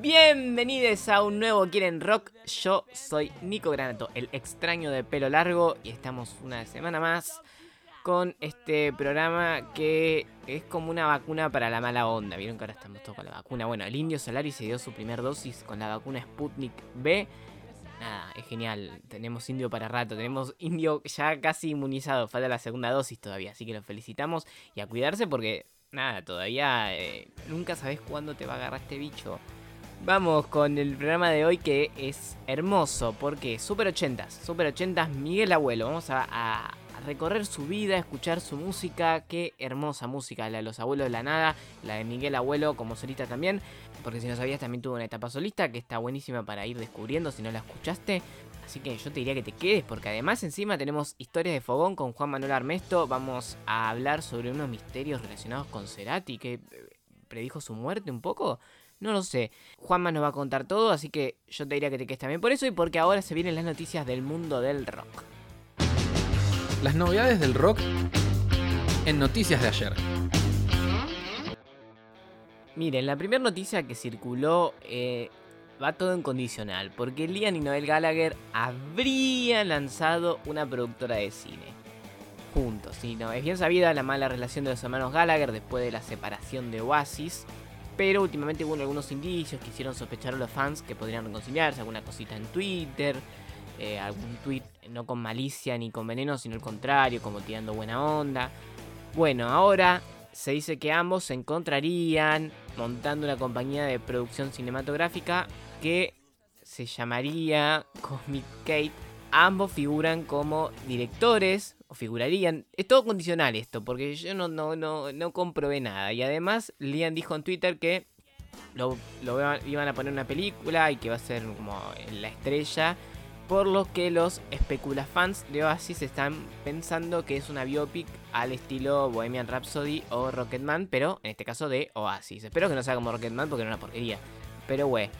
Bienvenidos a un nuevo Quieren Rock. Yo soy Nico Granato, el extraño de pelo largo, y estamos una semana más con este programa que es como una vacuna para la mala onda. Vieron que ahora estamos todos con la vacuna. Bueno, el indio Solari se dio su primer dosis con la vacuna Sputnik B. Nada, es genial. Tenemos indio para rato. Tenemos indio ya casi inmunizado. Falta la segunda dosis todavía. Así que lo felicitamos y a cuidarse porque, nada, todavía eh, nunca sabes cuándo te va a agarrar este bicho. Vamos con el programa de hoy que es hermoso porque Super 80s, Super 80s Miguel Abuelo. Vamos a, a- recorrer su vida, escuchar su música. Qué hermosa música, la de los abuelos de la nada, la de Miguel Abuelo como solista también. Porque si no sabías, también tuvo una etapa solista que está buenísima para ir descubriendo si no la escuchaste. Así que yo te diría que te quedes, porque además encima tenemos historias de fogón con Juan Manuel Armesto. Vamos a hablar sobre unos misterios relacionados con Cerati que eh, predijo su muerte un poco. No lo sé. Juanma nos va a contar todo, así que yo te diría que te quedes también por eso y porque ahora se vienen las noticias del mundo del rock. Las novedades del rock en noticias de ayer. Miren, la primera noticia que circuló eh, va todo en condicional, porque Liam y Noel Gallagher habrían lanzado una productora de cine. Juntos, no, es bien sabida la mala relación de los hermanos Gallagher después de la separación de Oasis, pero últimamente hubo algunos indicios que hicieron sospechar a los fans que podrían reconciliarse, alguna cosita en Twitter, eh, algún tweet no con malicia ni con veneno, sino al contrario, como tirando buena onda. Bueno, ahora se dice que ambos se encontrarían montando una compañía de producción cinematográfica que se llamaría Cosmic Kate. Ambos figuran como directores, o figurarían. Es todo condicional esto, porque yo no, no, no, no comprobé nada. Y además, Liam dijo en Twitter que lo, iban- a poner una película y que va a ser como la estrella. Por lo que los fans de Oasis están pensando que es una biopic al estilo Bohemian Rhapsody o Rocketman, pero en este caso de Oasis. Espero que no sea como Rocketman porque es una porquería. Pero güey,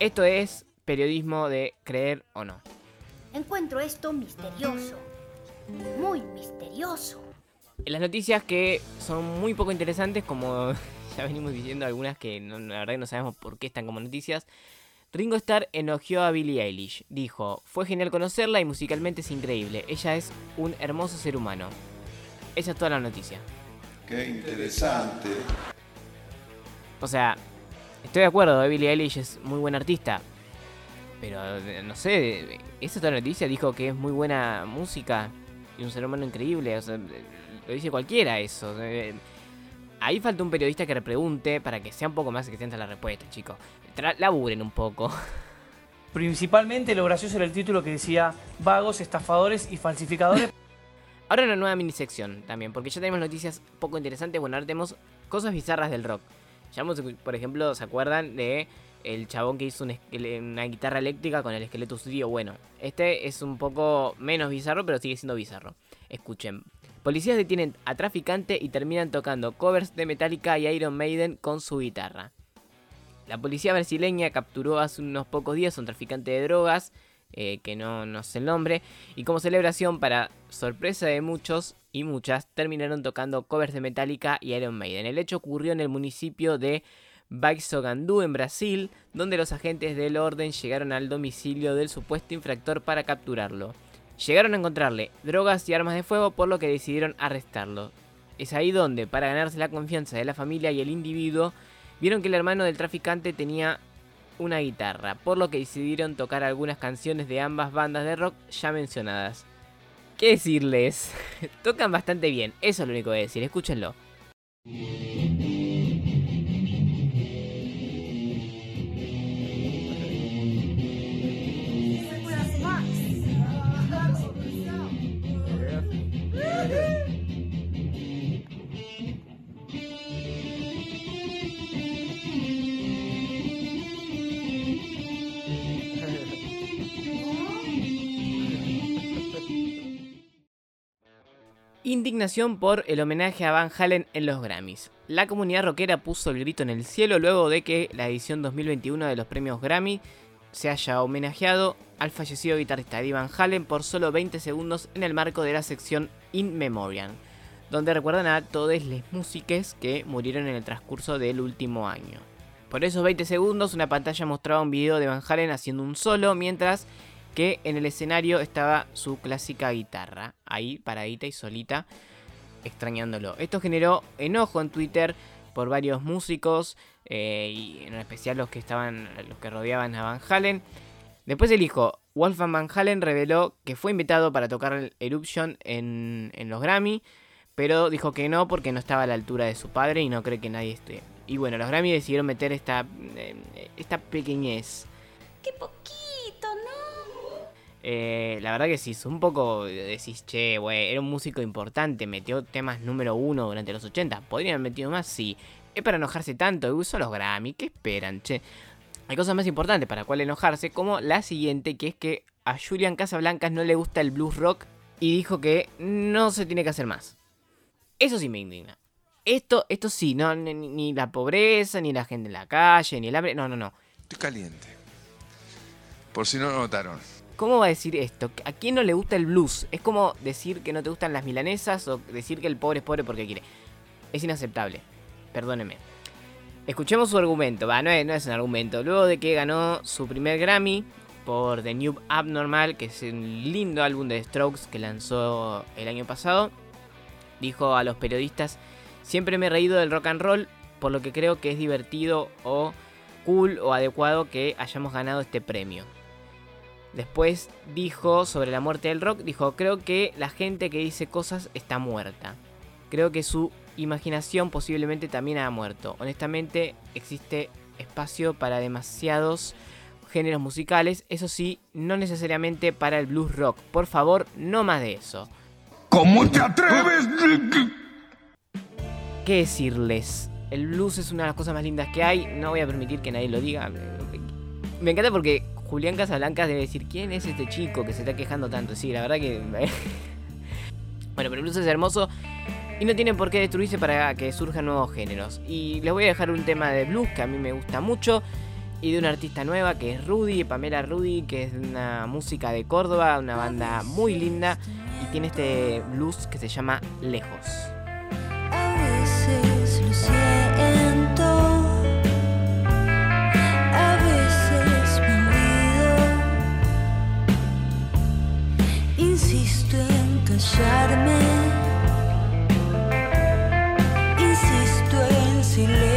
esto es periodismo de creer o no. Encuentro esto misterioso. Muy misterioso. En las noticias que son muy poco interesantes, como ya venimos diciendo algunas que no- la verdad que no sabemos por qué están como noticias. Ringo Starr elogió a Billie Eilish. Dijo, fue genial conocerla y musicalmente es increíble. Ella es un hermoso ser humano. Esa es toda la noticia. Qué interesante. O sea, estoy de acuerdo, eh, Billie Eilish es muy buena artista. Pero, no sé, esa la noticia. Dijo que es muy buena música y un ser humano increíble. O sea, lo dice cualquiera eso. Ahí falta un periodista que repregunte para que sea un poco más extensa la respuesta, chicos. Tra- laburen un poco. Principalmente lo gracioso era el título que decía vagos, estafadores y falsificadores. Ahora una nueva minisección también, porque ya tenemos noticias poco interesantes. Bueno, ahora tenemos cosas bizarras del rock. Por ejemplo, ¿se acuerdan de el chabón que hizo esquele- una guitarra eléctrica con el esqueleto studio? Bueno, este es un poco menos bizarro, pero sigue siendo bizarro. Escuchen. Policías detienen a traficante y terminan tocando covers de Metallica y Iron Maiden con su guitarra. La policía brasileña capturó hace unos pocos días a un traficante de drogas, eh, que no, no sé el nombre, y como celebración, para sorpresa de muchos y muchas, terminaron tocando covers de Metallica y Iron Maiden. El hecho ocurrió en el municipio de Baixogandu, en Brasil, donde los agentes del orden llegaron al domicilio del supuesto infractor para capturarlo. Llegaron a encontrarle drogas y armas de fuego, por lo que decidieron arrestarlo. Es ahí donde, para ganarse la confianza de la familia y el individuo, vieron que el hermano del traficante tenía una guitarra, por lo que decidieron tocar algunas canciones de ambas bandas de rock ya mencionadas. ¿Qué decirles? Tocan bastante bien, eso es lo único que decir, escúchenlo. Indignación por el homenaje a Van Halen en los Grammys. La comunidad rockera puso el grito en el cielo luego de que la edición 2021 de los premios Grammy se haya homenajeado al fallecido guitarrista Eddie Van Halen por solo 20 segundos en el marco de la sección In Memoriam, donde recuerdan a todas las músicas que murieron en el transcurso del último año. Por esos 20 segundos, una pantalla mostraba un video de Van Halen haciendo un solo, mientras que en el escenario estaba su clásica guitarra, ahí paradita y solita, extrañándolo. Esto generó enojo en Twitter por varios músicos eh, y en especial los que estaban, los que rodeaban a Van Halen. Después el hijo, Wolfgang Van Halen, reveló que fue invitado para tocar Eruption en, en los Grammy, pero dijo que no porque no estaba a la altura de su padre y no cree que nadie esté. Y bueno, los Grammy decidieron meter esta, eh, esta pequeñez. ¡Qué poquito! Eh, la verdad que sí, es un poco decís, che, güey, era un músico importante, metió temas número uno durante los 80. ¿Podrían haber metido más? Sí. Es para enojarse tanto, uso los Grammy, ¿qué esperan, che? Hay cosas más importantes para cuál enojarse, como la siguiente, que es que a Julian Casablancas no le gusta el blues rock y dijo que no se tiene que hacer más. Eso sí me indigna. Esto, esto sí, no, ni, ni la pobreza, ni la gente en la calle, ni el hambre, no, no, no. Estoy caliente. Por si no lo notaron. ¿Cómo va a decir esto? ¿A quién no le gusta el blues? Es como decir que no te gustan las milanesas o decir que el pobre es pobre porque quiere. Es inaceptable. Perdóneme. Escuchemos su argumento. Va, no es, un argumento. Luego de que ganó su primer Grammy por The New Abnormal, que es un lindo álbum de Strokes que lanzó el año pasado, dijo a los periodistas, siempre me he reído del rock and roll, por lo que creo que es divertido o cool o adecuado que hayamos ganado este premio. Después dijo sobre la muerte del rock, dijo, creo que la gente que dice cosas está muerta. Creo que su imaginación posiblemente también ha muerto. Honestamente existe espacio para demasiados géneros musicales, eso sí, no necesariamente para el blues rock. Por favor, no más de eso. ¿Cómo te atreves? ¿Qué decirles? El blues es una de las cosas más lindas que hay, no voy a permitir que nadie lo diga. Me encanta porque Julián Casablancas debe decir, ¿quién es este chico que se está quejando tanto? Sí, la verdad que... bueno, pero blues es hermoso y no tiene por qué destruirse para que surjan nuevos géneros. Y les voy a dejar un tema de blues que a mí me gusta mucho y de una artista nueva que es Rudy, Pamela Rudy, que es una música de Córdoba, una banda muy linda y tiene este blues que se llama Lejos. Insisto en silencio.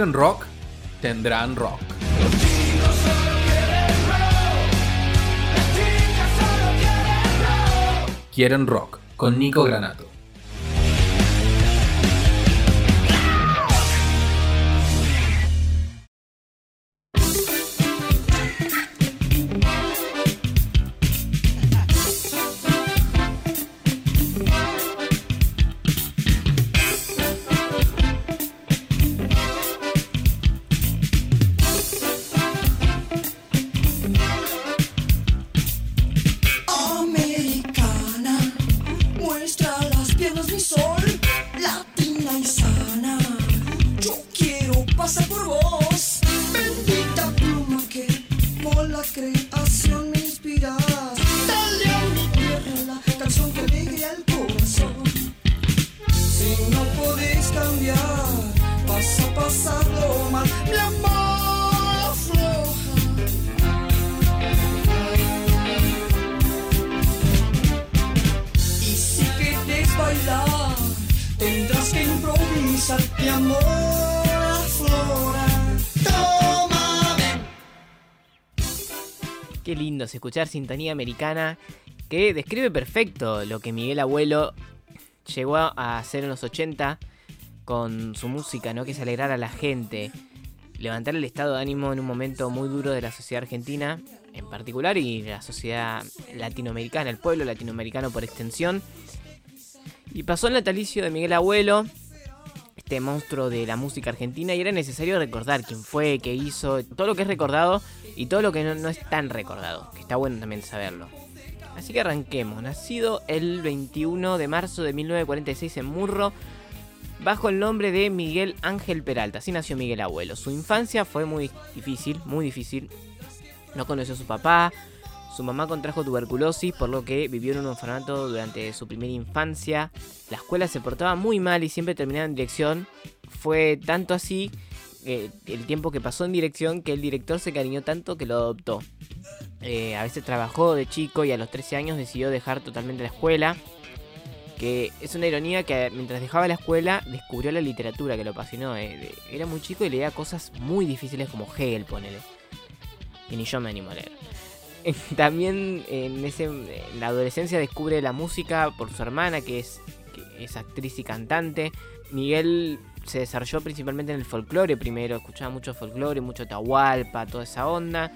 Quieren rock, tendrán rock. Quieren rock con Nico Granato. Escuchar Sintonía Americana, que describe perfecto lo que Miguel Abuelo llegó a hacer en los 80 con su música, ¿no? Que es alegrar a la gente, levantar el estado de ánimo en un momento muy duro de la sociedad argentina, en particular, y la sociedad latinoamericana, el pueblo latinoamericano por extensión. Y pasó el natalicio de Miguel Abuelo, este monstruo de la música argentina, y era necesario recordar quién fue, qué hizo, todo lo que es recordado y todo lo que no, no es tan recordado, que está bueno también saberlo. Así que arranquemos. Nacido el 21 de marzo de 1946 en Murro, bajo el nombre de Miguel Ángel Peralta. Así nació Miguel Abuelo. Su infancia fue muy difícil, muy difícil. No conoció a su papá. Su mamá contrajo tuberculosis, por lo que vivió en un orfanato durante su primera infancia. La escuela se portaba muy mal y siempre terminaba en dirección. Fue tanto así eh, el tiempo que pasó en dirección que el director se cariñó tanto que lo adoptó. Eh, a veces trabajó de chico y a los 13 años decidió dejar totalmente la escuela. Que es una ironía que mientras dejaba la escuela descubrió la literatura que lo apasionó. eh, Era muy chico y leía cosas muy difíciles como Hegel, ponele. Y ni yo me animo a leer. También en, ese, en la adolescencia descubre la música por su hermana, que es, que es actriz y cantante. Miguel se desarrolló principalmente en el folclore primero, escuchaba mucho folclore, mucho tahualpa, toda esa onda.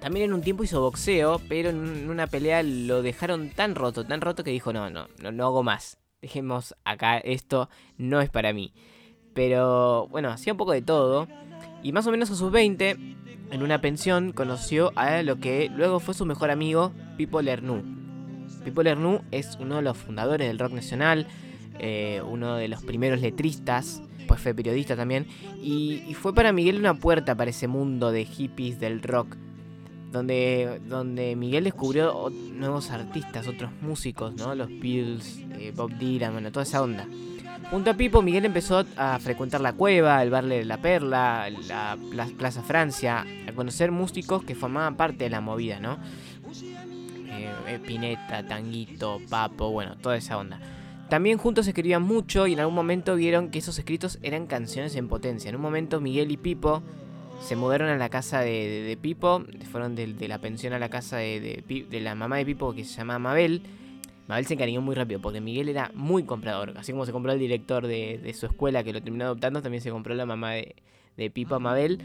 También en un tiempo hizo boxeo, pero en una pelea lo dejaron tan roto, tan roto que dijo, no, no, no, no hago más. Dejemos acá, esto no es para mí. Pero bueno, hacía un poco de todo. Y más o menos a sus 20, en una pensión, conoció a lo que luego fue su mejor amigo, Pipo Lernoux. Pipo Lernoux es uno de los fundadores del rock nacional, eh, uno de los primeros letristas, pues fue periodista también. Y, y fue para Miguel una puerta para ese mundo de hippies del rock donde, donde Miguel descubrió nuevos artistas, otros músicos, ¿no? Los Beatles, eh, Bob Dylan, bueno, toda esa onda. Junto a Pipo, Miguel empezó a frecuentar la cueva, el bar de la Perla, la Pla- Plaza Francia, a conocer músicos que formaban parte de la movida, ¿no? Eh, eh, Pineta, Tanguito, Papo, bueno, toda esa onda. También juntos escribían mucho y en algún momento vieron que esos escritos eran canciones en potencia. En un momento Miguel y Pipo se mudaron a la casa de, Pipo, fueron de, de la pensión a la casa de la mamá de Pipo que se llama Mabel. Mabel se encariñó muy rápido porque Miguel era muy comprador. Así como se compró el director de, su escuela que lo terminó adoptando, también se compró la mamá de, Pipo Mabel.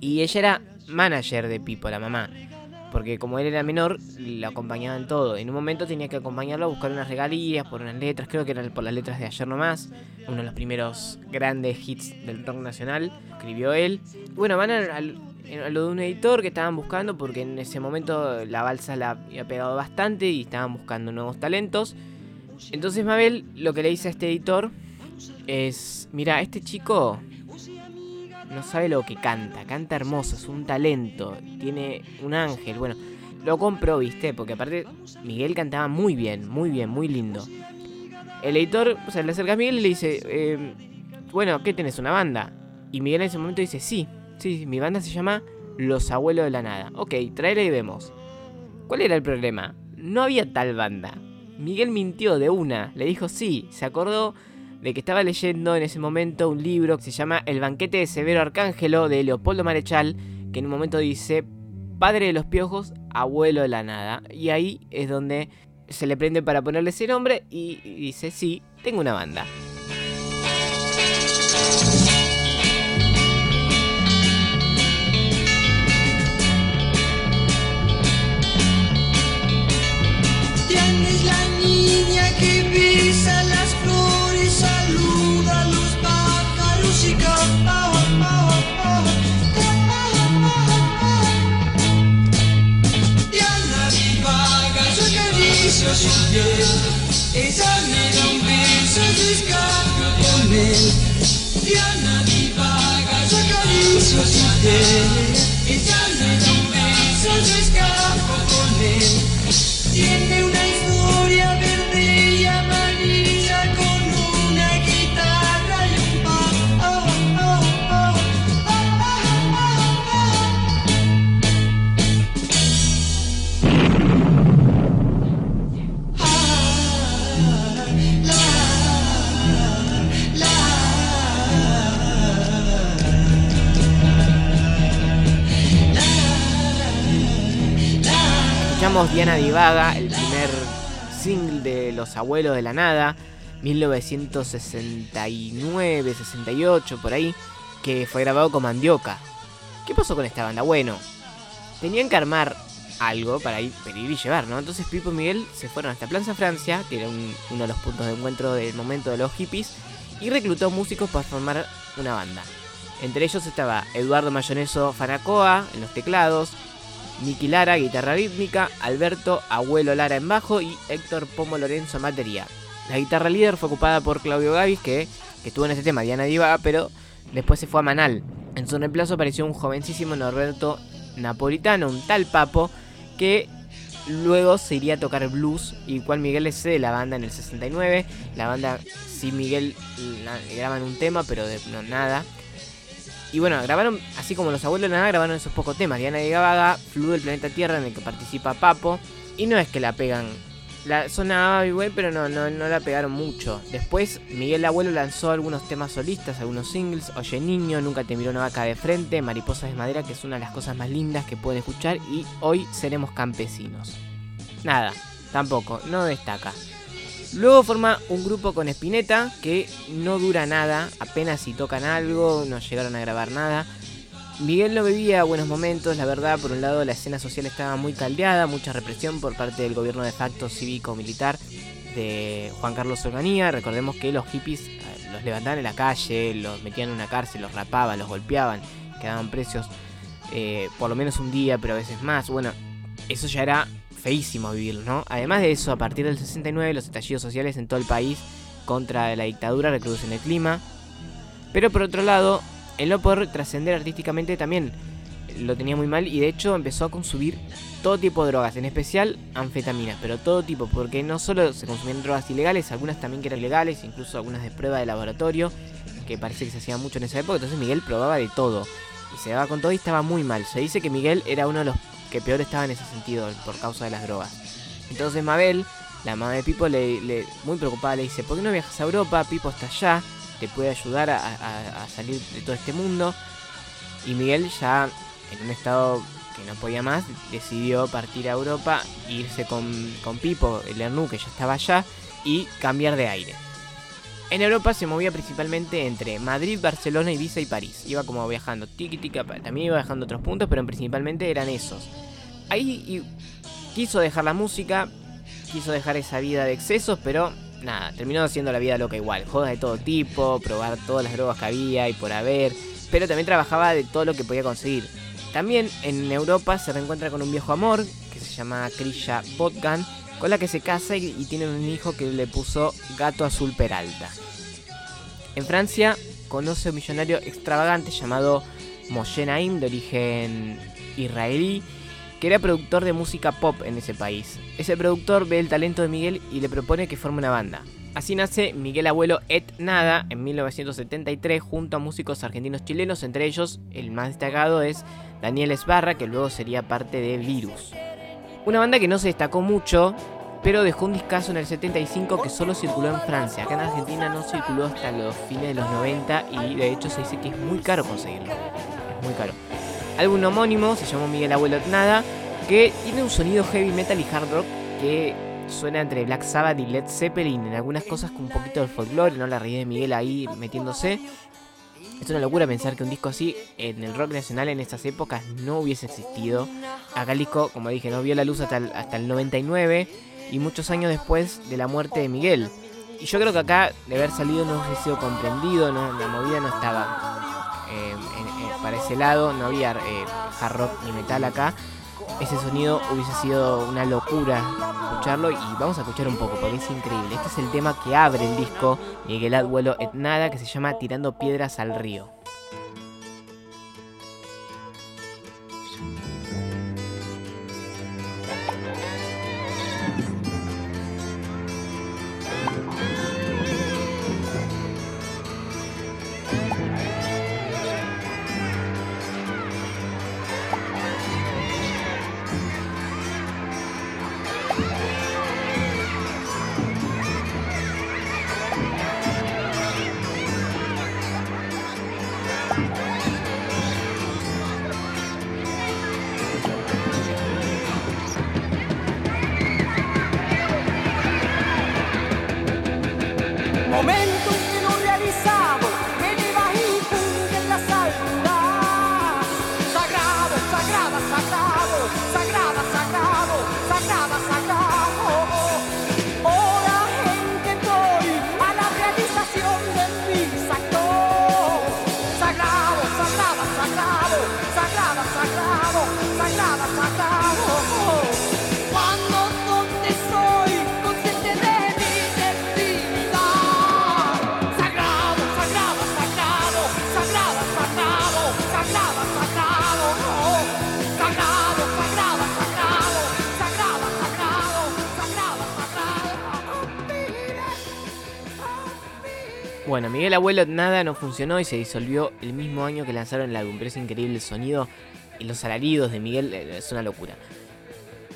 Y ella era manager de Pipo, la mamá. Porque como él era menor, lo acompañaba en todo. En un momento tenía que acompañarlo a buscar unas regalías, por unas letras, creo que eran por las letras de Ayer Nomás, uno de los primeros grandes hits del rock nacional, escribió él. Bueno, van al- lo de un editor que estaban buscando, porque en ese momento la balsa la había pegado bastante y estaban buscando nuevos talentos. Entonces Mabel lo que le dice a este editor es, mira, este chico no sabe lo que canta, canta hermoso, es un talento, tiene un ángel, bueno, lo compró, viste, porque aparte Miguel cantaba muy bien, muy bien, muy lindo. El editor, o sea, le acerca a Miguel y le dice, eh, bueno, ¿qué tenés, una banda? Y Miguel en ese momento dice, sí, sí, mi banda se llama Los Abuelos de la Nada. Ok, tráela y vemos. ¿Cuál era el problema? No había tal banda. Miguel mintió de una, le dijo sí, se acordó de que estaba leyendo en ese momento un libro que se llama El banquete de Severo Arcángelo de Leopoldo Marechal, que en un momento dice padre de los piojos, abuelo de la nada. Y ahí es donde se le prende para ponerle ese nombre y dice, sí, tengo una banda. Besa las flores, saluda los pájaros y canta. Su piel, ella me da un beso, yo escapo con él. Diana divaga, yo acaricio su piel, ella me da un beso, yo escapo con él. Tiene una Escuchamos Diana Divaga, el primer single de Los Abuelos de la Nada, 1969, 68, por ahí, que fue grabado con Mandioca. ¿Qué pasó con esta banda? Bueno, tenían que armar algo para ir, y llevar, ¿no? Entonces Pipo y Miguel se fueron hasta Plaza Francia, que era un- uno de los puntos de encuentro del momento de los hippies, y reclutó músicos para formar una banda. Entre ellos estaba Eduardo Mayoneso Fanacoa en los teclados, Miki Lara, guitarra rítmica, Alberto Abuelo Lara en bajo y Héctor Pomo Lorenzo en. La guitarra líder fue ocupada por Claudio Gavis, que, que estuvo en este tema, Diana Diva, pero después se fue a Manal. En su reemplazo apareció un jovencísimo Norberto Napolitano, un tal papo, que luego se iría a tocar blues, y cual Miguel le cede la banda en el 69. La banda, sí, Miguel graban un tema, pero de no, nada. Y bueno, grabaron, así como los abuelos de la nada, grabaron esos pocos temas. Diana de Gaga, Fludo del planeta Tierra, en el que participa Papo. Y no es que la pegan. La sonaba igual, pero no, no, no la pegaron mucho. Después, Miguel Abuelo lanzó algunos temas solistas, algunos singles. Oye Niño, Nunca te miró una vaca de frente, Mariposas de madera, que es una de las cosas más lindas que pueden escuchar. Y hoy seremos campesinos. Nada, tampoco, no destaca. Luego forma un grupo con Spinetta que no dura nada, apenas si tocan algo, no llegaron a grabar nada. Miguel no vivía buenos momentos, la verdad, por un lado la escena social estaba muy caldeada, mucha represión por parte del gobierno de facto cívico-militar de Juan Carlos Organía. Recordemos que los hippies eh, los levantaban en la calle, los metían en una cárcel, los rapaban, los golpeaban, quedaban precios eh, por lo menos un día, pero a veces más. Bueno, eso ya era feísimo vivirlo, ¿no? Además de eso, a partir del 69 los estallidos sociales en todo el país contra la dictadura recrudecen el clima. Pero por otro lado, el no poder trascender artísticamente también lo tenía muy mal y de hecho empezó a consumir todo tipo de drogas, en especial anfetaminas, pero todo tipo, porque no solo se consumían drogas ilegales, algunas también que eran legales, incluso algunas de prueba de laboratorio, que parece que se hacía mucho en esa época, entonces Miguel probaba de todo y se daba con todo y estaba muy mal. Se dice que Miguel era uno de los que peor estaba en ese sentido por causa de las drogas. Entonces Mabel, la mamá de Pipo, le, le- muy preocupada le dice, ¿por qué no viajas a Europa? Pipo está allá, te puede ayudar a, salir de todo este mundo. Y Miguel ya en un estado que no podía más, decidió partir a Europa, irse con, con Pipo, el Ernú, que ya estaba allá, y cambiar de aire. En Europa se movía principalmente entre Madrid, Barcelona, Ibiza y París. Iba como viajando tiki tiki, también iba viajando otros puntos, pero principalmente eran esos. Ahí quiso dejar la música, quiso dejar esa vida de excesos, pero nada, terminó haciendo la vida loca igual. Jodas de todo tipo, probar todas las drogas que había y por haber, pero también trabajaba de todo lo que podía conseguir. También en Europa se reencuentra con un viejo amor que se llama Krisha Botgan, con la que se casa y, y tienen un hijo que le puso Gato Azul Peralta. En Francia conoce a un millonario extravagante llamado Moshe Naim, de origen israelí, que era productor de música pop en ese país. Ese productor ve el talento de Miguel y le propone que forme una banda. Así nace Miguel Abuelo Et Nada en 1973 junto a músicos argentinos chilenos, entre ellos el más destacado es Daniel Esbarra, que luego sería parte de Virus. Una banda que no se destacó mucho pero dejó un discazo en el 75 que solo circuló en Francia. Acá en Argentina no circuló hasta los fines de los 90 y de hecho se dice que es muy caro conseguirlo. Es muy caro. Álbum homónimo, se llamó Miguel Abuelo Nada, que tiene un sonido heavy metal y hard rock que suena entre Black Sabbath y Led Zeppelin, en algunas cosas con un poquito del folclore, ¿no? La raíz de Miguel ahí metiéndose. Es una locura pensar que un disco así en el rock nacional en estas épocas no hubiese existido. Acá el disco, como dije, no vio la luz hasta el, hasta el 99 y muchos años después de la muerte de Miguel. Y yo creo que acá, de haber salido, no hubiese sido comprendido, ¿no? la movida no estaba eh, en- en- para ese lado, no había eh, hard rock ni metal acá. Ese sonido hubiese sido una locura escucharlo y vamos a escuchar un poco porque es increíble. Este es el tema que abre el disco Miguel Abuelo et Nada que se llama Tirando Piedras al Río. Bueno, Miguel Abuelo nada no funcionó y se disolvió el mismo año que lanzaron el álbum, pero es increíble el sonido y los alaridos de Miguel, eh, es una locura.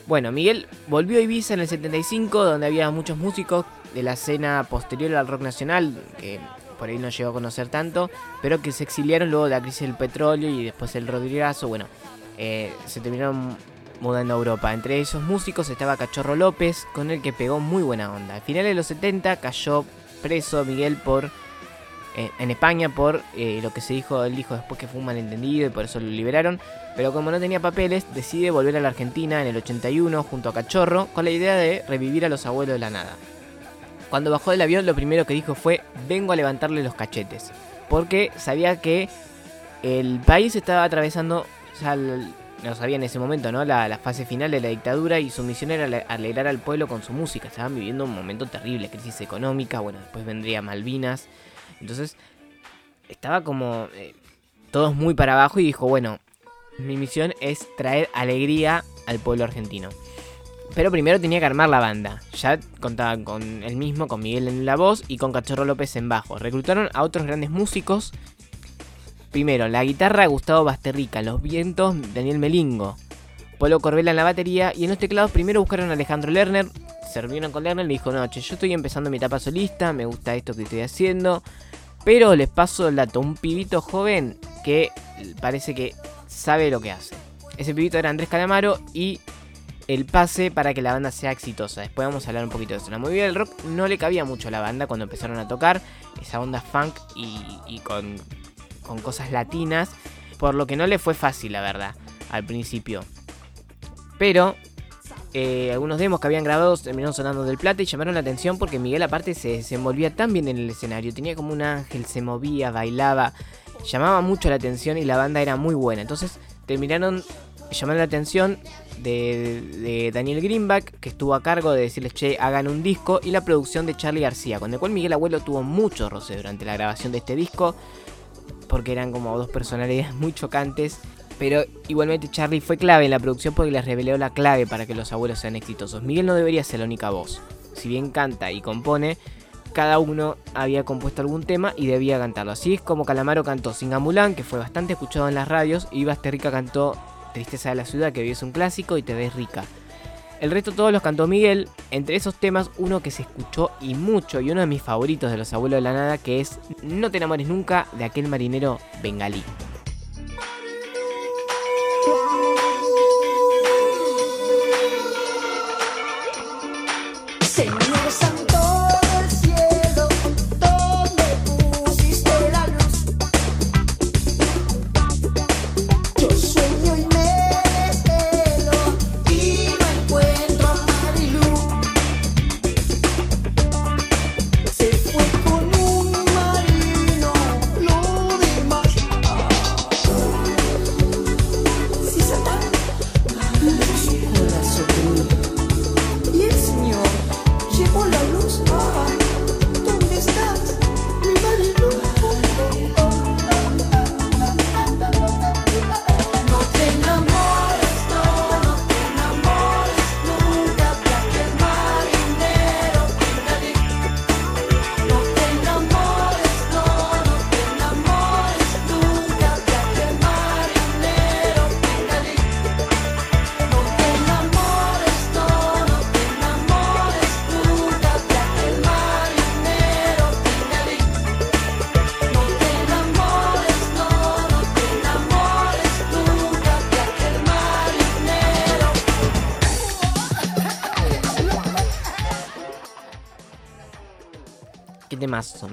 Bueno, Miguel volvió a Ibiza en el 75, donde había muchos músicos de la escena posterior al rock nacional, que por ahí no llegó a conocer tanto, pero que se exiliaron luego de la crisis del petróleo y después el Rodrigazo, bueno, eh, se terminaron mudando a Europa. Entre esos músicos estaba Cachorro López, con el que pegó muy buena onda. A finales de los 70 cayó preso Miguel por en España por eh, lo que se dijo, él dijo después que fue un malentendido y por eso lo liberaron. Pero como no tenía papeles, decide volver a la Argentina en el 81 junto a Cachorro con la idea de revivir a los abuelos de la nada. Cuando bajó del avión lo primero que dijo fue vengo a levantarle los cachetes. Porque sabía que el país estaba atravesando, ya no sabía en ese momento, ¿no? La, la fase final de la dictadura y su misión era ale- alegrar al pueblo con su música. Estaban viviendo un momento terrible, crisis económica, bueno, después vendría Malvinas. Entonces, estaba como eh, todos muy para abajo y dijo, bueno, mi misión es traer alegría al pueblo argentino. Pero primero tenía que armar la banda. Ya contaban con él mismo, con Miguel en la voz y con Cachorro López en bajo. Reclutaron a otros grandes músicos. Primero, la guitarra Gustavo Basterrica, los vientos Daniel Melingo, Polo Corbela en la batería y en los teclados primero buscaron a Alejandro Lerner. Se reunieron con Lerner y le dijo, no, che, yo estoy empezando mi etapa solista, me gusta esto que estoy haciendo. Pero les paso el dato, un pibito joven que parece que sabe lo que hace. Ese pibito era Andrés Calamaro y el pase para que la banda sea exitosa. Después vamos a hablar un poquito de eso. La movida del rock no le cabía mucho a la banda cuando empezaron a tocar. Esa onda funk y, con cosas latinas. Por lo que no le fue fácil, la verdad, al principio. Pero eh, algunos demos que habían grabado terminaron sonando del plata y llamaron la atención porque Miguel aparte se desenvolvía tan bien en el escenario. Tenía como un ángel, se movía, bailaba. Llamaba mucho la atención y la banda era muy buena. Entonces terminaron llamando la atención de, de Daniel Greenback, que estuvo a cargo de decirles, che, hagan un disco, y la producción de Charlie García, con el cual Miguel Abuelo tuvo mucho roce durante la grabación de este disco, porque eran como dos personalidades muy chocantes. Pero igualmente Charlie fue clave en la producción porque les reveló la clave para que los abuelos sean exitosos. Miguel no debería ser la única voz. Si bien canta y compone, cada uno había compuesto algún tema y debía cantarlo. Así es como Calamaro cantó Singamulán, que fue bastante escuchado en las radios, y Basterrica cantó Tristeza de la Ciudad, que hoy es un clásico, y Te ves rica. El resto todos los cantó Miguel, entre esos temas uno que se escuchó y mucho y uno de mis favoritos de los abuelos de la nada que es No te enamores nunca de aquel marinero bengalí.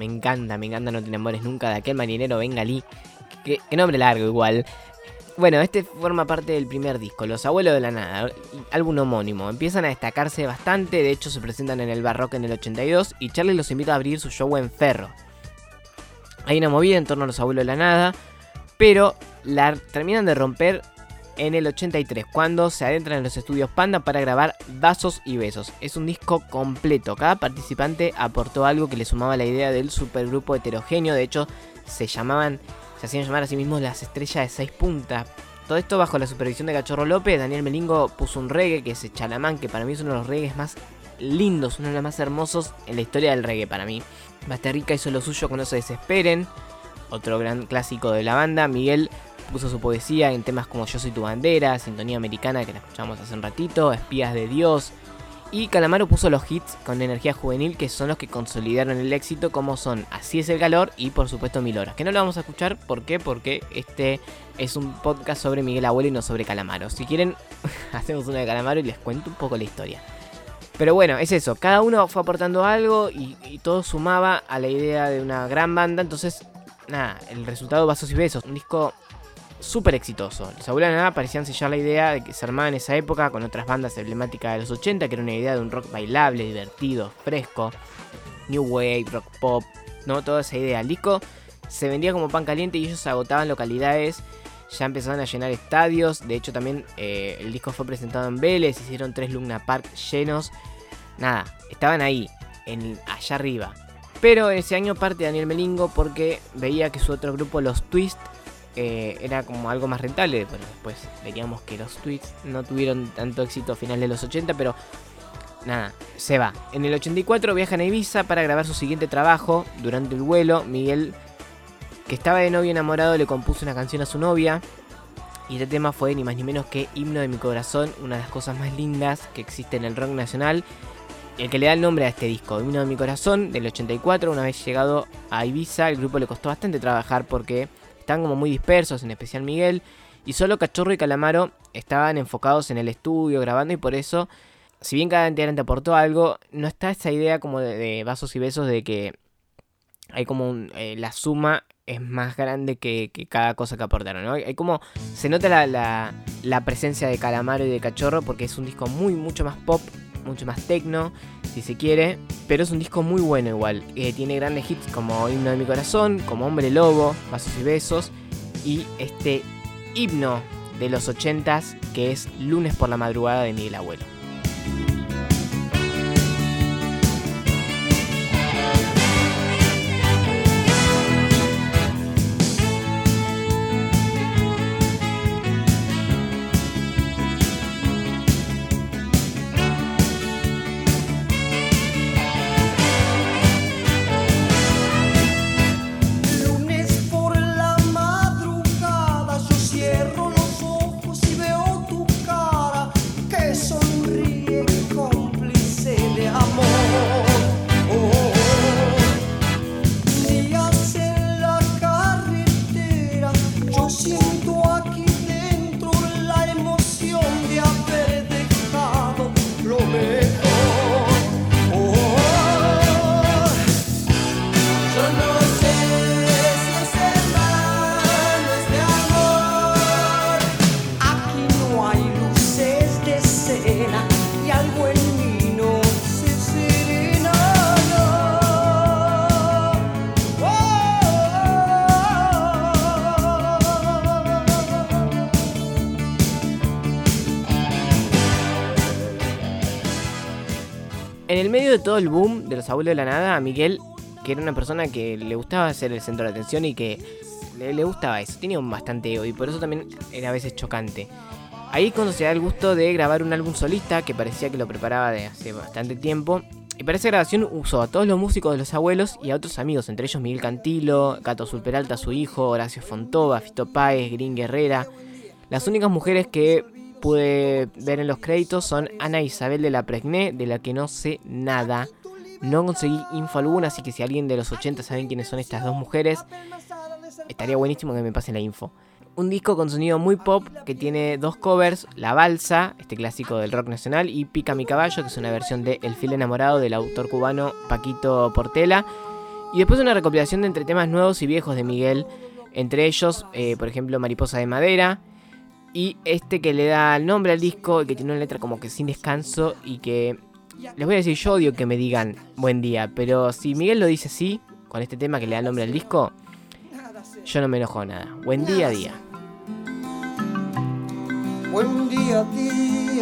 Me encanta, me encanta No te enamores nunca de aquel marinero bengalí. Qué, qué nombre largo igual. Bueno, este forma parte del primer disco, Los Abuelos de la Nada, álbum homónimo. Empiezan a destacarse bastante, de hecho se presentan en el Barrock en el 82 y Charlie los invita a abrir su show en Ferro. Hay una movida en torno a Los Abuelos de la Nada, pero la terminan de romper en el 83, cuando se adentran en los estudios Panda para grabar Vasos y Besos. Es un disco completo, cada participante aportó algo que le sumaba la idea del supergrupo heterogéneo, de hecho se llamaban, se hacían llamar a sí mismos las estrellas de seis puntas. Todo esto bajo la supervisión de Cachorro López, Daniel Melingo puso un reggae que es Chalamán, que para mí es uno de los reggaes más lindos, uno de los más hermosos en la historia del reggae para mí. Basterrica hizo lo suyo con No se desesperen, otro gran clásico de la banda. Miguel puso su poesía en temas como Yo soy tu bandera, Sintonía Americana que la escuchamos hace un ratito, Espías de Dios. Y Calamaro puso los hits con energía juvenil que son los que consolidaron el éxito como son Así es el calor y por supuesto Mil horas. Que no lo vamos a escuchar, ¿por qué? Porque este es un podcast sobre Miguel Abuelo y no sobre Calamaro. Si quieren, hacemos uno de Calamaro y les cuento un poco la historia. Pero bueno, es eso, cada uno fue aportando algo y, y todo sumaba a la idea de una gran banda. Entonces, nada, el resultado Vasos y Besos, un disco súper exitoso. Los nada parecían sellar la idea de que se armaba en esa época con otras bandas emblemáticas de los 80, que era una idea de un rock bailable, divertido, fresco, new wave, rock pop, ¿no? Toda esa idea. El disco se vendía como pan caliente y ellos agotaban localidades, ya empezaban a llenar estadios. De hecho, también eh, el disco fue presentado en Vélez, hicieron tres Luna Park llenos. Nada, estaban ahí, en, allá arriba. Pero ese año parte Daniel Melingo porque veía que su otro grupo, los Twist, eh, era como algo más rentable. Bueno, después veríamos que los Twist no tuvieron tanto éxito a final de los 80, pero nada, se va. En el 84 viajan a Ibiza para grabar su siguiente trabajo. Durante el vuelo, Miguel, que estaba de novio enamorado, le compuso una canción a su novia. Y este tema fue ni más ni menos que Himno de mi corazón, una de las cosas más lindas que existe en el rock nacional. El que le da el nombre a este disco, Himno de mi corazón, del 84. Una vez llegado a Ibiza, el grupo le costó bastante trabajar porque estaban como muy dispersos, en especial Miguel. Y solo Cachorro y Calamaro estaban enfocados en el estudio, grabando, y por eso, si bien cada integrante aportó algo, no está esa idea como de, de vasos y besos de que hay como un, eh, la suma es más grande que, que cada cosa que aportaron, ¿no? Hay como, se nota la, la, la presencia de Calamaro y de Cachorro porque es un disco muy, mucho más pop, mucho más tecno, si se quiere, pero es un disco muy bueno igual. Eh, tiene grandes hits como Himno de mi corazón, como Hombre Lobo, Vasos y Besos, y este himno de los 80s que es Lunes por la madrugada de Miguel Abuelo. De todo el boom de los abuelos de la nada, a Miguel, que era una persona que le gustaba ser el centro de atención y que le, gustaba eso, tenía un bastante ego y por eso también era a veces chocante. Ahí cuando se da el gusto de grabar un álbum solista que parecía que lo preparaba de hace bastante tiempo. Y para esa grabación usó a todos los músicos de los abuelos y a otros amigos, entre ellos Miguel Cantilo, Cato Azul Peralta, su hijo, Horacio Fontova, Fito Páez, Green Guerrera. Las únicas mujeres que pude ver en los créditos son Ana Isabel de la Pregné, de la que no sé nada. No conseguí info alguna, así que si alguien de los 80 saben quiénes son estas dos mujeres, estaría buenísimo que me pasen la info. Un disco con sonido muy pop que tiene dos covers, La Balsa, este clásico del rock nacional, y Pica mi caballo, que es una versión de El fil enamorado del autor cubano Paquito Portela. Y después una recopilación de entre temas nuevos y viejos de Miguel, entre ellos, eh, por ejemplo, Mariposa de Madera, y este que le da el nombre al disco y que tiene una letra como que sin descanso y que... Les voy a decir, yo odio que me digan buen día, pero si Miguel lo dice así, con este tema que le da el nombre al disco, yo no me enojo nada. Buen día, día. Buen día, día,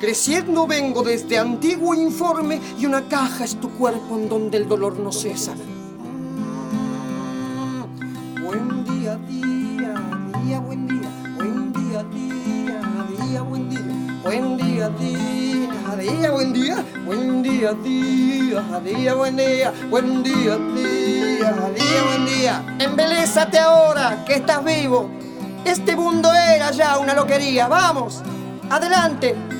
Creciendo vengo desde antiguo informe y una caja es tu cuerpo en donde el dolor no cesa. Mm, Buen día, día, día, buen día. Buen día, día, día, buen día. Buen día, día, día, buen día. Buen día, día, día, buen día. Buen día, día, día, buen día. Embelésate ahora que estás vivo. Este mundo era ya una loquería. Vamos, adelante.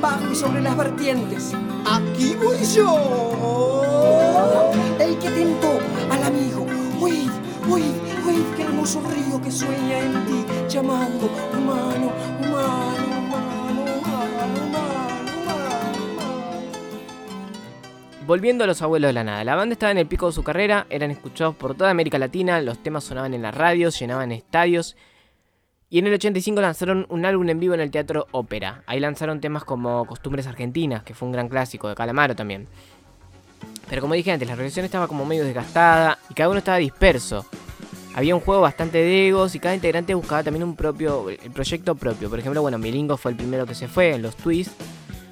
bajo y sobre las vertientes. Aquí voy yo. El que tentó al amigo. Oíd, oíd, oíd, qué hermoso río que sueña en ti, llamando humano, humano, humano, humano, humano, humano. Volviendo a los abuelos de la nada, la banda estaba en el pico de su carrera, eran escuchados por toda América Latina, los temas sonaban en las radios, llenaban estadios. Y en el 85 lanzaron un álbum en vivo en el Teatro Ópera. Ahí lanzaron temas como Costumbres Argentinas, que fue un gran clásico de Calamaro también. Pero como dije antes, la relación estaba como medio desgastada y cada uno estaba disperso. Había un juego bastante de egos y cada integrante buscaba también un propio el proyecto propio. Por ejemplo, bueno, Milingo fue el primero que se fue en los Twists.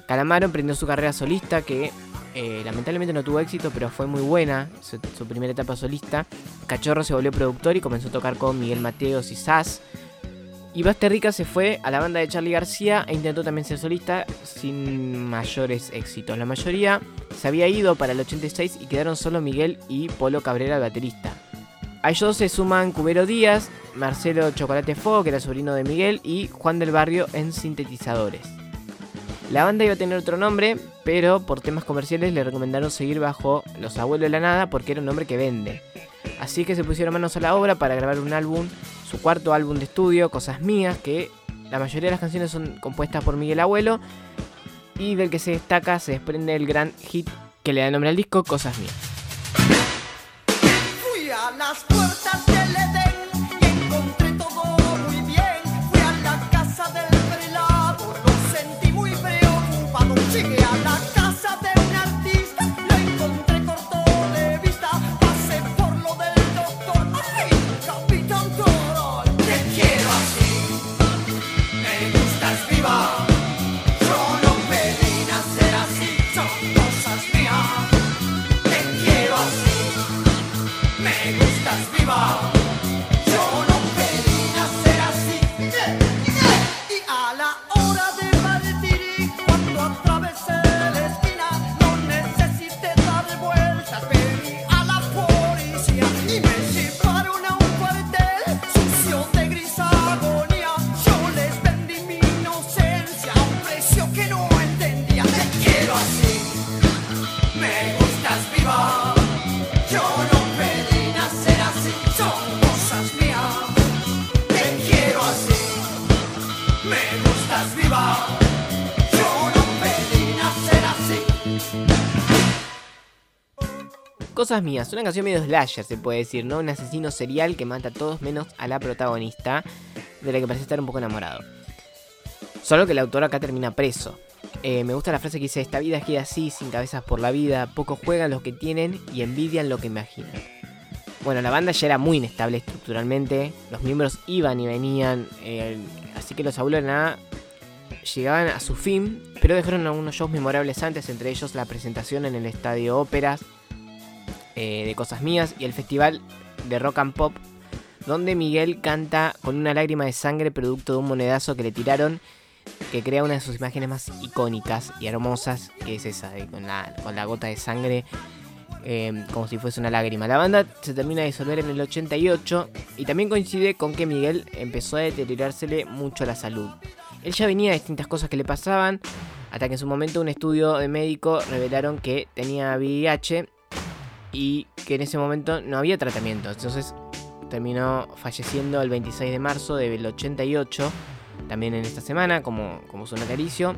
Calamaro emprendió su carrera solista que eh, lamentablemente no tuvo éxito, pero fue muy buena su, su primera etapa solista. Cachorro se volvió productor y comenzó a tocar con Miguel Mateos y Sass. Y Basterrica se fue a la banda de Charlie García e intentó también ser solista sin mayores éxitos. La mayoría se había ido para el 86 y quedaron solo Miguel y Polo Cabrera, el baterista. A ellos se suman Cubero Díaz, Marcelo Chocolate Fuego, que era sobrino de Miguel, y Juan del Barrio en sintetizadores. La banda iba a tener otro nombre, pero por temas comerciales le recomendaron seguir bajo Los Abuelos de la Nada porque era un nombre que vende. Así que se pusieron manos a la obra para grabar un álbum, su cuarto álbum de estudio, Cosas Mías, que la mayoría de las canciones son compuestas por Miguel Abuelo y del que se destaca se desprende el gran hit que le da nombre al disco, Cosas Mías. Fui a las puertas del Cosas mías, una canción medio slasher se puede decir, ¿no? Un asesino serial que mata a todos menos a la protagonista, de la que parece estar un poco enamorado. Solo que el autor acá termina preso. Eh, me gusta la frase que dice, esta vida gira así, sin cabezas por la vida, pocos juegan los que tienen y envidian lo que imaginan. Bueno, la banda ya era muy inestable estructuralmente, los miembros iban y venían, eh, así que los abuelos nada llegaban a su fin, pero dejaron algunos shows memorables antes, entre ellos la presentación en el Estadio Óperas eh, de Cosas Mías y el Festival de Rock and Pop, donde Miguel canta con una lágrima de sangre producto de un monedazo que le tiraron, que crea una de sus imágenes más icónicas y hermosas, que es esa, de- con, la, con la gota de sangre. eh, como si fuese una lágrima. La banda se termina de disolver en el 88 y también coincide con que Miguel empezó a deteriorársele mucho la salud. Él ya venía de distintas cosas que le pasaban, hasta que en su momento un estudio de médico revelaron que tenía VIH y que en ese momento no había tratamiento. Entonces terminó falleciendo el 26 de marzo del 88, también en esta semana, como, como su natalicio,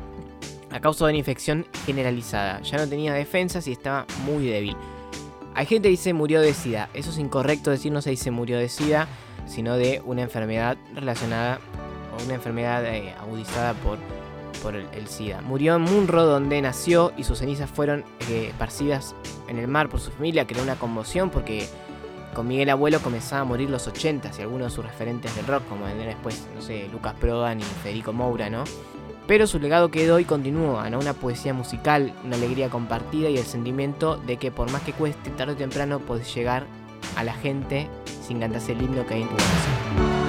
a causa de una infección generalizada. Ya no tenía defensas y estaba muy débil. Hay gente que dice murió de SIDA. Eso es incorrecto decir, no se dice murió de SIDA, sino de una enfermedad relacionada o una enfermedad eh, agudizada por, por el, SIDA. Murió en Munro, donde nació, y sus cenizas fueron eh, esparcidas en el mar por su familia. Creó una conmoción porque con Miguel Abuelo comenzaba a morir los 80 y algunos de sus referentes del rock, como vendrían después, no sé, Lucas Prodan y Federico Moura, ¿no? Pero su legado quedó y continúa, ¿no? Una poesía musical, una alegría compartida y el sentimiento de que por más que cueste, tarde o temprano podés llegar a la gente sin cantarse el himno que hay en tu corazón.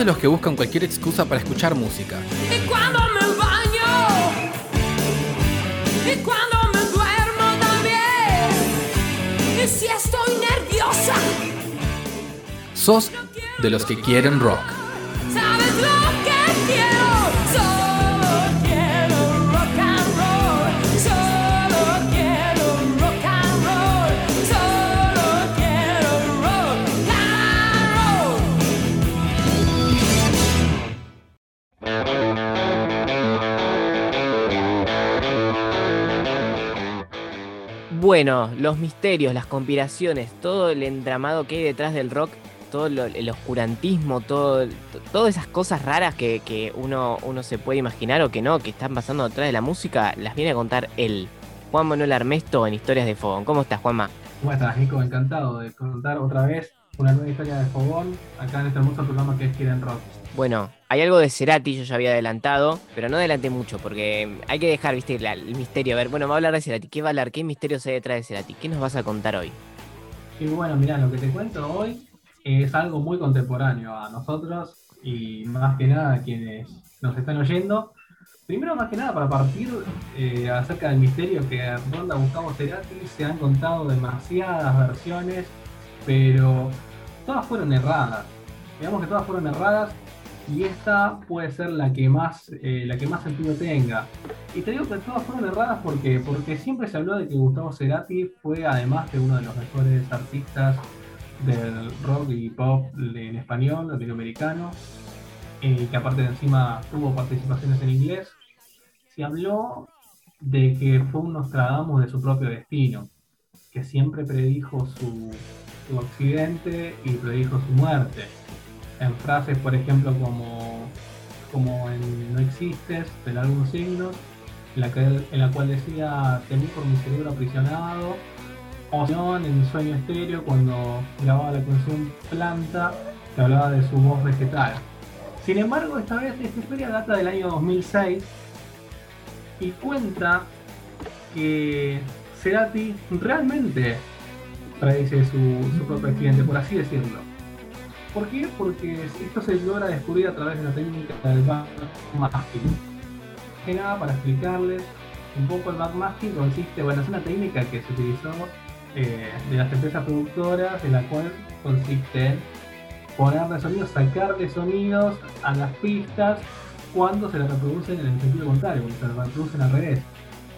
De los que buscan cualquier excusa para escuchar música. Y cuando me baño, y cuando me duermo también, y si estoy nerviosa, Sos de los que quieren rock. Bueno, los misterios, las conspiraciones, todo el entramado que hay detrás del rock, todo lo- el oscurantismo, todo, todas esas cosas raras que, que uno, uno se puede imaginar o que no, que están pasando detrás de la música, las viene a contar él. Juan Manuel Armesto en Historias de Fogón. ¿Cómo estás, Juanma? ¿Cómo estás, Nico? Encantado de contar otra vez una nueva historia de Fogón acá en este hermoso programa que es Quieren Rock. Bueno, hay algo de Cerati, yo ya había adelantado, pero no adelanté mucho porque hay que dejar, viste, la- el misterio. A ver, bueno, va a hablar de Cerati. ¿Qué va a hablar? ¿Qué misterios hay detrás de Cerati? ¿Qué nos vas a contar hoy? Y bueno, mirá, lo que te cuento hoy es algo muy contemporáneo a nosotros y más que nada a quienes nos están oyendo. Primero, más que nada, para partir eh, acerca del misterio que ronda Gustavo Cerati, se han contado demasiadas versiones, pero todas fueron erradas. Digamos que todas fueron erradas y esta puede ser la que más, eh, la que más sentido tenga. Y te digo que todas fueron erradas porque, porque siempre se habló de que Gustavo Cerati fue, además de uno de los mejores artistas del rock y pop en español, latinoamericano, eh, que aparte de encima tuvo participaciones en inglés, se habló de que fue un Nostradamus de su propio destino, que siempre predijo su, su accidente y predijo su muerte. En frases, por ejemplo, como, como en No existes, del álbum Signos, en la, que, en la cual decía, temí por mi cerebro aprisionado, o en Sueño Estéreo, cuando grababa la canción Planta, que hablaba de su voz vegetal. Sin embargo, esta vez esta historia data del año 2006 y cuenta que Cerati realmente predice su, su propio accidente, por así decirlo. ¿Por qué? Porque esto se logra descubrir a través de la técnica del backmasking. Que nada para explicarles un poco el backmasking consiste, bueno, es una técnica que se utilizó eh, de las empresas productoras, en la cual consiste en ponerle sonidos, sacarle sonidos a las pistas cuando se le reproducen en el sentido contrario, cuando se le reproducen al revés.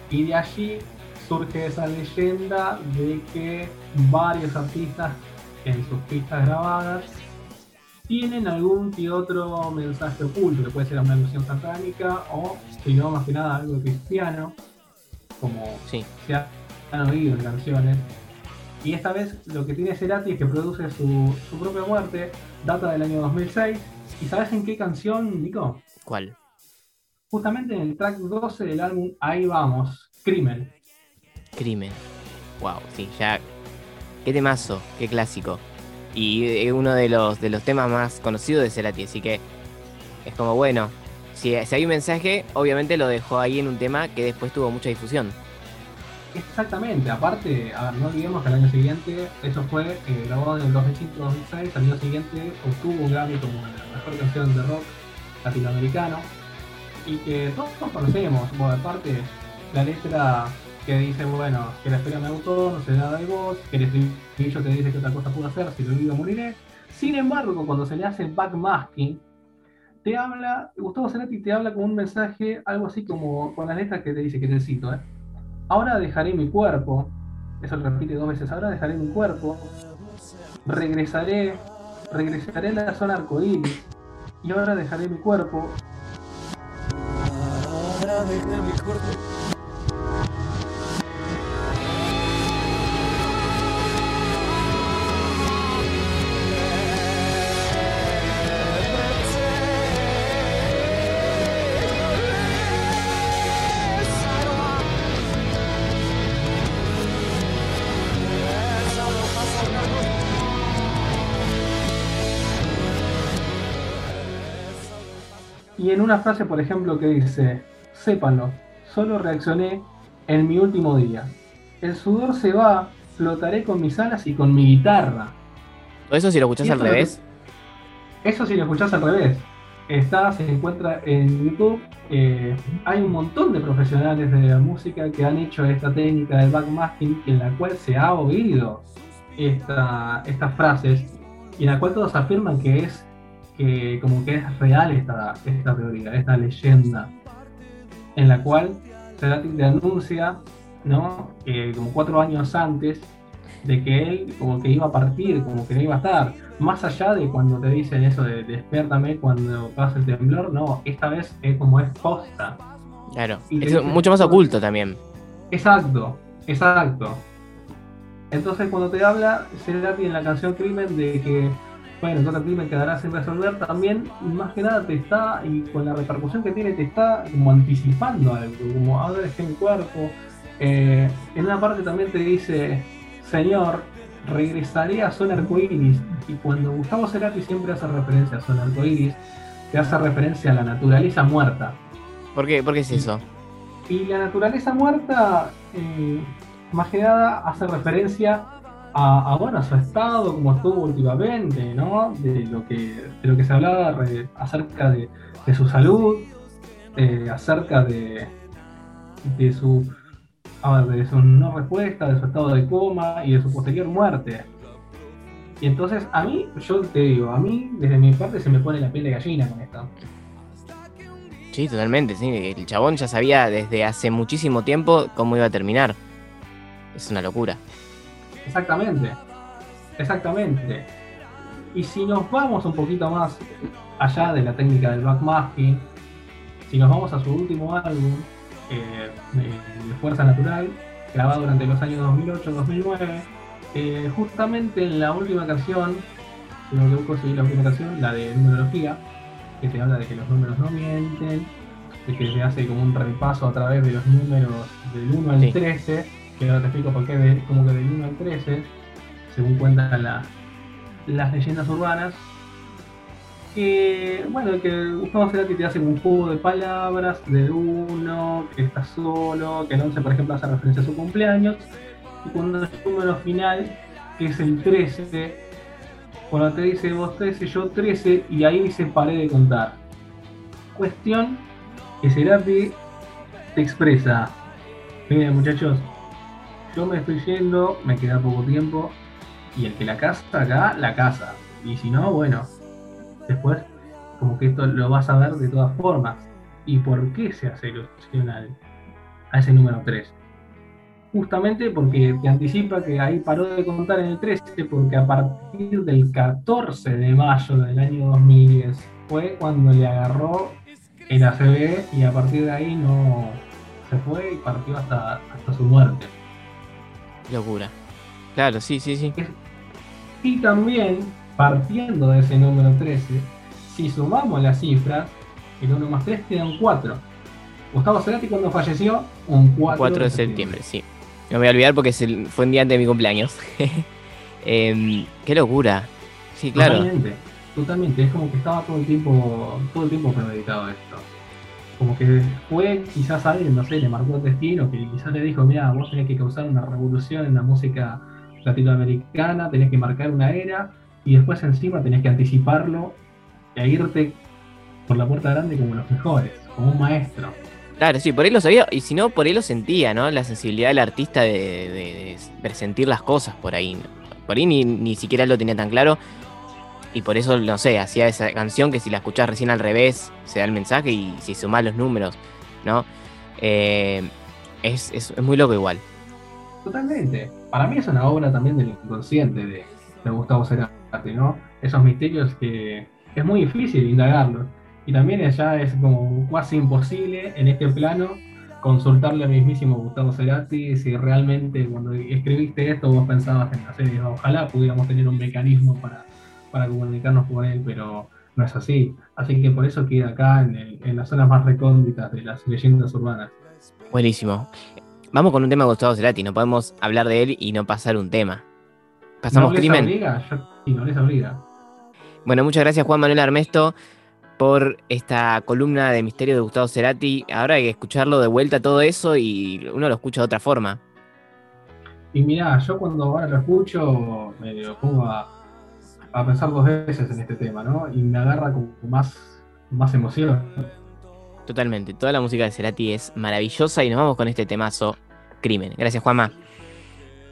Y de allí surge esa leyenda de que varios artistas en sus pistas grabadas tienen algún que otro mensaje oculto, que puede ser una alusión satánica o, si no, más que nada algo cristiano, como Sí. se ha- han oído en canciones. Y esta vez lo que tiene Cerati es que produce su, su propia muerte, data del año 2006. ¿Y sabes en qué canción, Nico? ¿Cuál? Justamente en el track 12 del álbum Ahí Vamos, Crimen. Crimen. Wow, sí, ya. Qué temazo, qué clásico. Y es uno de los, de los temas más conocidos de Cerati, así que es como bueno. Si, si hay un mensaje, obviamente lo dejó ahí en un tema que después tuvo mucha difusión. Exactamente, aparte, a ver, no olvidemos que al año siguiente, eso fue eh, grabado en el 2005-2006, al año siguiente obtuvo un Grammy como la mejor canción de rock latinoamericano y que todos conocemos, bueno, aparte la letra que dice, bueno, que la historia me gustó, no sé nada de vos, que el estribillo te dice que otra cosa puedo hacer, si lo olvido moriré. Sin embargo, cuando se le hace backmasking, te habla, Gustavo Cerati te habla con un mensaje, algo así como con las letras que te dice, que te cito, ¿eh? Ahora dejaré mi cuerpo, eso lo repite dos veces, ahora dejaré mi cuerpo, regresaré, regresaré a la zona arcoíris, y ahora dejaré mi cuerpo, Ahora dejé mi cuerpo. Y en una frase, por ejemplo, que dice, sépanlo, solo reaccioné en mi último día. El sudor se va, flotaré con mis alas y con mi guitarra. Eso si lo escuchás al revés. Eso si lo escuchás al revés. Está, se encuentra en YouTube. eh, hay un montón de profesionales de la música que han hecho esta técnica del backmasking en la cual se ha oído esta- estas frases y en la cual todos afirman que es que como que es real esta, esta teoría, esta leyenda, en la cual Cerati te anuncia, ¿no? Eh, como cuatro años antes de que él como que iba a partir, como que no iba a estar. Más allá de cuando te dicen eso de despiértame cuando pasa el temblor, no, esta vez es como es posta. Claro. Y Es dicen- mucho más oculto también. Exacto, exacto. Entonces cuando te habla Cerati en la canción Crimen de que, bueno, entonces el crimen quedará sin resolver, también más que nada te está, y con la repercusión que tiene, te está como anticipando algo, como ahora dejé mi cuerpo. Eh, en una parte también te dice, Señor, regresaré a Zona Arcoiris, y cuando Gustavo Cerati siempre hace referencia a Zona Arcoiris, te hace referencia a la naturaleza muerta. ¿Por qué, ¿Por qué es eso? Y la naturaleza muerta, eh, más que nada, hace referencia a, bueno, a su estado, como estuvo últimamente, ¿no? De lo que, de lo que se hablaba acerca de, su salud, acerca de, de su a ver, de su no respuesta, de su estado de coma y de su posterior muerte. Y entonces, a mí, yo te digo, a mí, desde mi parte, se me pone la piel de gallina con esto. Sí, totalmente, sí. El chabón ya sabía desde hace muchísimo tiempo cómo iba a terminar. Es una locura. Exactamente, exactamente. Y si nos vamos un poquito más allá de la técnica del backmasking, si nos vamos a su último álbum, eh, de de Fuerza Natural, grabado durante los años 2008-2009, eh, justamente en la última canción, si no me equivoco, sí, la última canción, la de numerología, que te habla de que los números no mienten, de que se hace como un repaso a través de los números del 1 al Sí. 13, que ahora te explico por qué, de- como que del 1 al 13, según cuentan la- las leyendas urbanas, que, bueno, que Gustavo Cerati te hace un juego de palabras del 1, que está solo, que el 11, por ejemplo, hace referencia a su cumpleaños, y cuando el número final, que es el 13, cuando te dice vos 13, yo 13, y ahí dice paré de contar. Cuestión que Cerati te expresa, miren muchachos, yo me estoy yendo, me queda poco tiempo, y el que la casa acá, la casa. Y si no, bueno, después como que esto lo vas a ver de todas formas. ¿Y por qué se hace ilusión al- a ese número 3? Justamente porque te anticipa que ahí paró de contar en el 13, porque a partir del 14 de mayo del año 2010 fue cuando le agarró el ACB y a partir de ahí no se fue y partió hasta, hasta su muerte. Locura. Claro, sí, sí, sí. Y también, partiendo de ese número 13, si sumamos las cifras, el 1 más 3 queda un 4. Gustavo Cerati cuando falleció, un 4, 4 de septiembre, sí. No me voy a olvidar porque fue un día antes de mi cumpleaños. Em, qué locura. Sí, claro. Totalmente, totalmente. Es como que estaba todo el tiempo, todo el tiempo premeditado esto. Como que fue quizás alguien, no sé, le marcó el destino, que quizás le dijo, mira, vos tenés que causar una revolución en la música latinoamericana, tenés que marcar una era, y después encima tenés que anticiparlo e irte por la puerta grande como los mejores, como un maestro. Claro, sí, por ahí lo sabía, y si no, por ahí lo sentía, ¿no? La sensibilidad del artista de, de- de las cosas por ahí. Por ahí ni, ni siquiera lo tenía tan claro. Y por eso, no sé, hacía esa canción que si la escuchás recién al revés, se da el mensaje y si sumás los números, ¿no? Eh, es, es- muy loco igual. Totalmente. Para mí es una obra también del inconsciente de, de Gustavo Cerati, ¿no? Esos misterios que es muy difícil indagarlos. Y también ya es como casi imposible en este plano consultarle al mismísimo Gustavo Cerati si realmente cuando escribiste esto vos pensabas en serie. Ojalá pudiéramos tener un mecanismo para, para comunicarnos con él, pero no es así. Así que por eso queda acá en, el- en las zonas más recónditas de las leyendas urbanas. Buenísimo. Vamos con un tema de Gustavo Cerati, no podemos hablar de él y no pasar un tema. Pasamos ¿No les crimen. obliga? Yo, sí, no les obliga. Bueno, muchas gracias Juan Manuel Armesto por esta columna de misterio de Gustavo Cerati. Ahora hay que escucharlo de vuelta todo eso y uno lo escucha de otra forma. Y mirá, yo cuando ahora lo escucho, me lo pongo a, a pensar dos veces en este tema, ¿no? Y me agarra con más, más emoción. Totalmente. Toda la música de Cerati es maravillosa y nos vamos con este temazo, Crimen. Gracias, Juanma.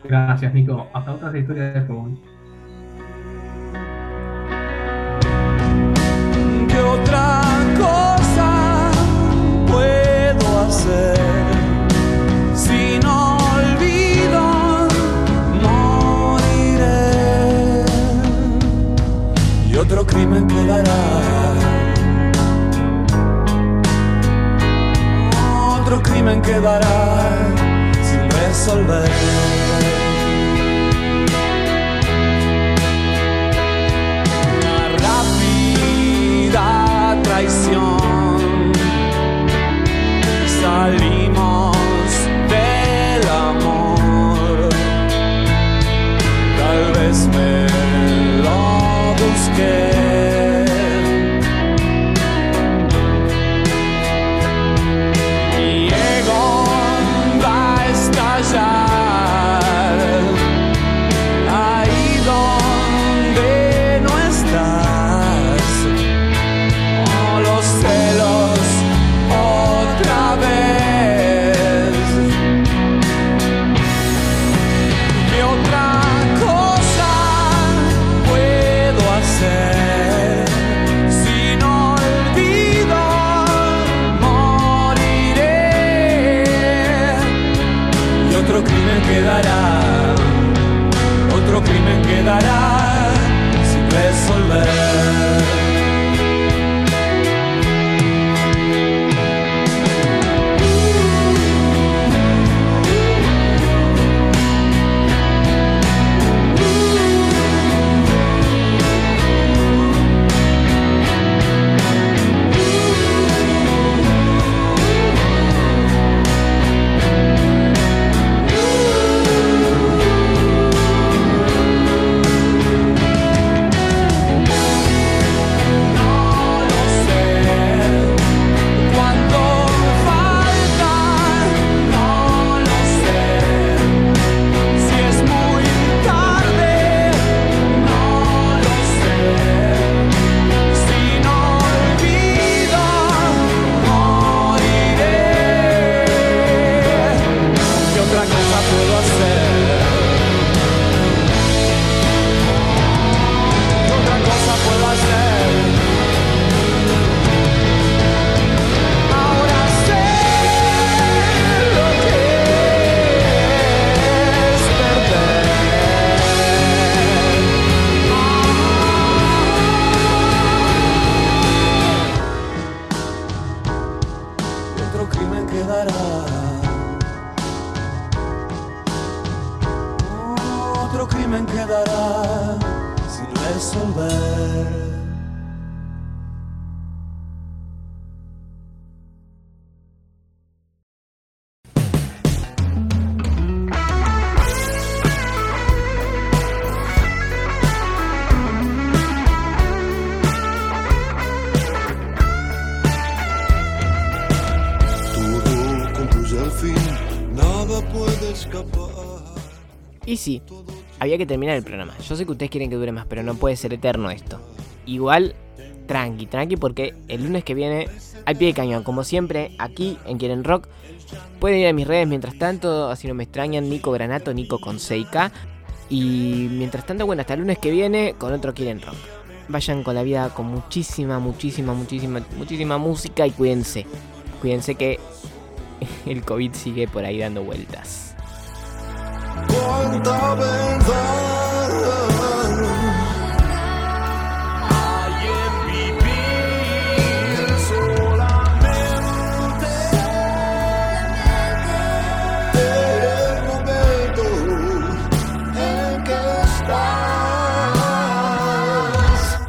Gracias, Nico. Hasta otras historias de fútbol. ¿Qué otra cosa puedo hacer crimen Yo sé que ustedes quieren que dure más, pero no puede ser eterno esto. Igual, tranqui, tranqui, porque el lunes que viene hay pie de cañón. Como siempre, aquí en Quieren Rock. Pueden ir a mis redes mientras tanto, así no me extrañan. Nico Granato, Nico con 6K. Y mientras tanto, bueno, hasta el lunes que viene con otro Quieren Rock. Vayan con la vida con muchísima, muchísima, muchísima, muchísima música y cuídense. Cuídense que el COVID sigue por ahí dando vueltas. Cuánta verdad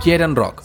Quieren rock.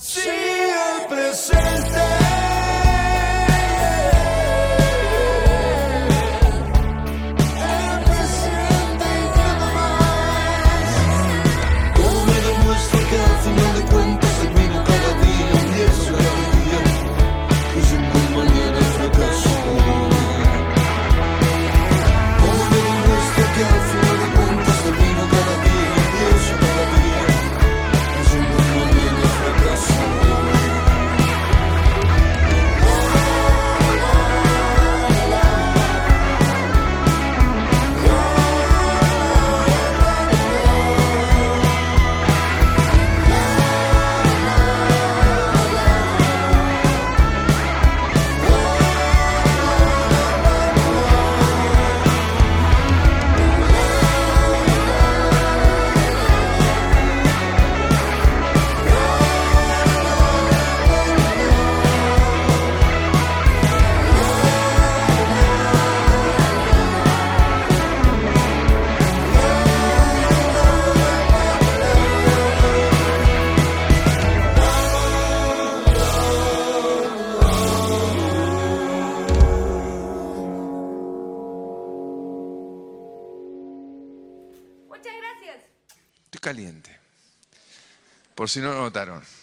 Por si no lo notaron.